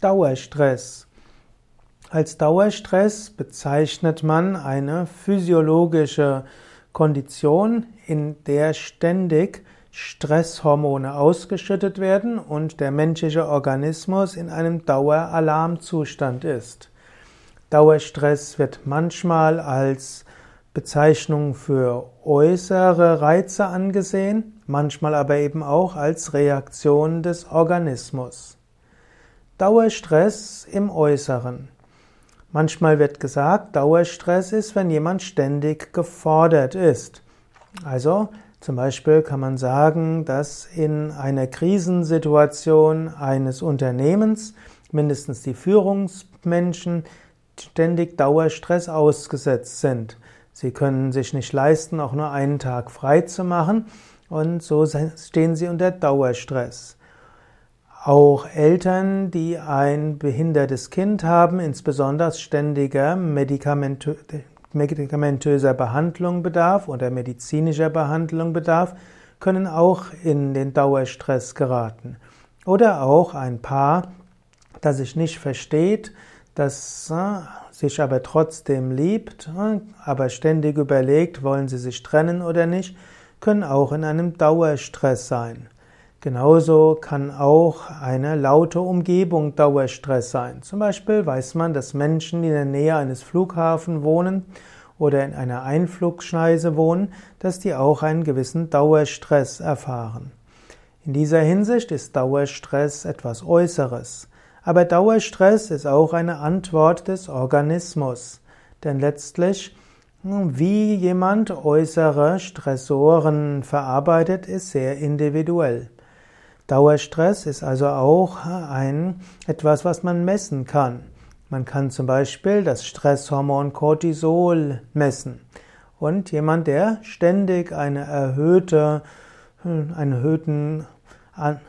Dauerstress. Als Dauerstress bezeichnet man eine physiologische Kondition, in der ständig Stresshormone ausgeschüttet werden und der menschliche Organismus in einem Daueralarmzustand ist. Dauerstress wird manchmal als Bezeichnung für äußere Reize angesehen, manchmal aber eben auch als Reaktion des Organismus. Dauerstress im Äußeren. Manchmal wird gesagt, Dauerstress ist, wenn jemand ständig gefordert ist. Also zum Beispiel kann man sagen, dass in einer Krisensituation eines Unternehmens mindestens die Führungsmenschen ständig Dauerstress ausgesetzt sind. Sie können sich nicht leisten, auch nur einen Tag frei zu machen und so stehen sie unter Dauerstress. Auch Eltern, die ein behindertes Kind haben, insbesondere ständiger medikamentöser Behandlung bedarf oder medizinischer Behandlung bedarf, können auch in den Dauerstress geraten. Oder auch ein Paar, das sich nicht versteht, das äh, sich aber trotzdem liebt, äh, aber ständig überlegt, wollen sie sich trennen oder nicht, können auch in einem Dauerstress sein. Genauso kann auch eine laute Umgebung Dauerstress sein. Zum Beispiel weiß man, dass Menschen, die in der Nähe eines Flughafens wohnen oder in einer Einflugschneise wohnen, dass die auch einen gewissen Dauerstress erfahren. In dieser Hinsicht ist Dauerstress etwas Äußeres. Aber Dauerstress ist auch eine Antwort des Organismus. Denn letztlich, wie jemand äußere Stressoren verarbeitet, ist sehr individuell. Dauerstress ist also auch ein, etwas, was man messen kann. Man kann zum Beispiel das Stresshormon Cortisol messen. Und jemand, der ständig eine erhöhte, einen erhöhten, eine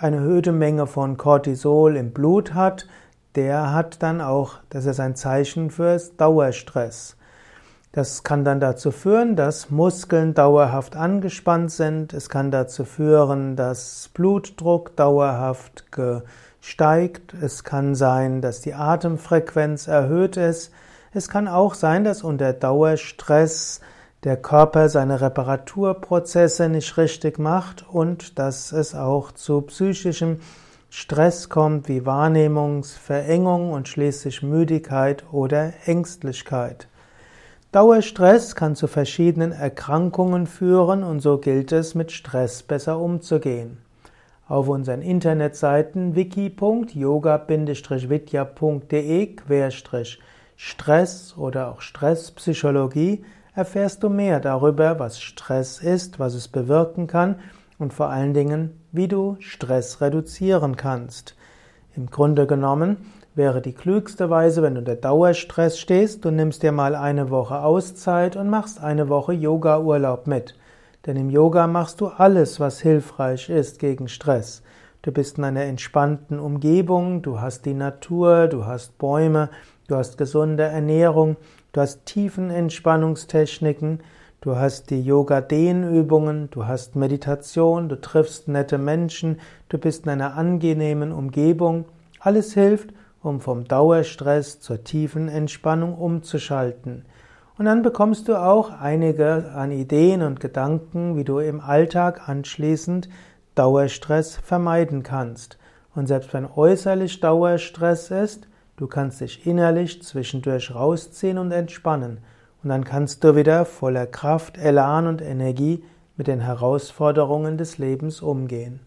erhöhte Menge von Cortisol im Blut hat, der hat dann auch, das ist ein Zeichen für Dauerstress. Das kann dann dazu führen, dass Muskeln dauerhaft angespannt sind. Es kann dazu führen, dass Blutdruck dauerhaft steigt. Es kann sein, dass die Atemfrequenz erhöht ist. Es kann auch sein, dass unter Dauerstress der Körper seine Reparaturprozesse nicht richtig macht und dass es auch zu psychischem Stress kommt, wie Wahrnehmungsverengung und schließlich Müdigkeit oder Ängstlichkeit. Dauerstress kann zu verschiedenen Erkrankungen führen und so gilt es, mit Stress besser umzugehen. Auf unseren Internetseiten wiki.yoga-vidya.de-stress oder auch Stresspsychologie erfährst du mehr darüber, was Stress ist, was es bewirken kann und vor allen Dingen, wie du Stress reduzieren kannst. Im Grunde genommen wäre die klügste Weise, wenn du unter Dauerstress stehst, du nimmst dir mal eine Woche Auszeit und machst eine Woche Yoga-Urlaub mit. Denn im Yoga machst du alles, was hilfreich ist gegen Stress. Du bist in einer entspannten Umgebung, du hast die Natur, du hast Bäume, du hast gesunde Ernährung, du hast tiefen Entspannungstechniken, du hast die Yoga-Dehnübungen, du hast Meditation, du triffst nette Menschen, du bist in einer angenehmen Umgebung. Alles hilft, um vom Dauerstress zur tiefen Entspannung umzuschalten. Und dann bekommst du auch einige an Ideen und Gedanken, wie du im Alltag anschließend Dauerstress vermeiden kannst. Und selbst wenn äußerlich Dauerstress ist, du kannst dich innerlich zwischendurch rausziehen und entspannen. Und dann kannst du wieder voller Kraft, Elan und Energie mit den Herausforderungen des Lebens umgehen.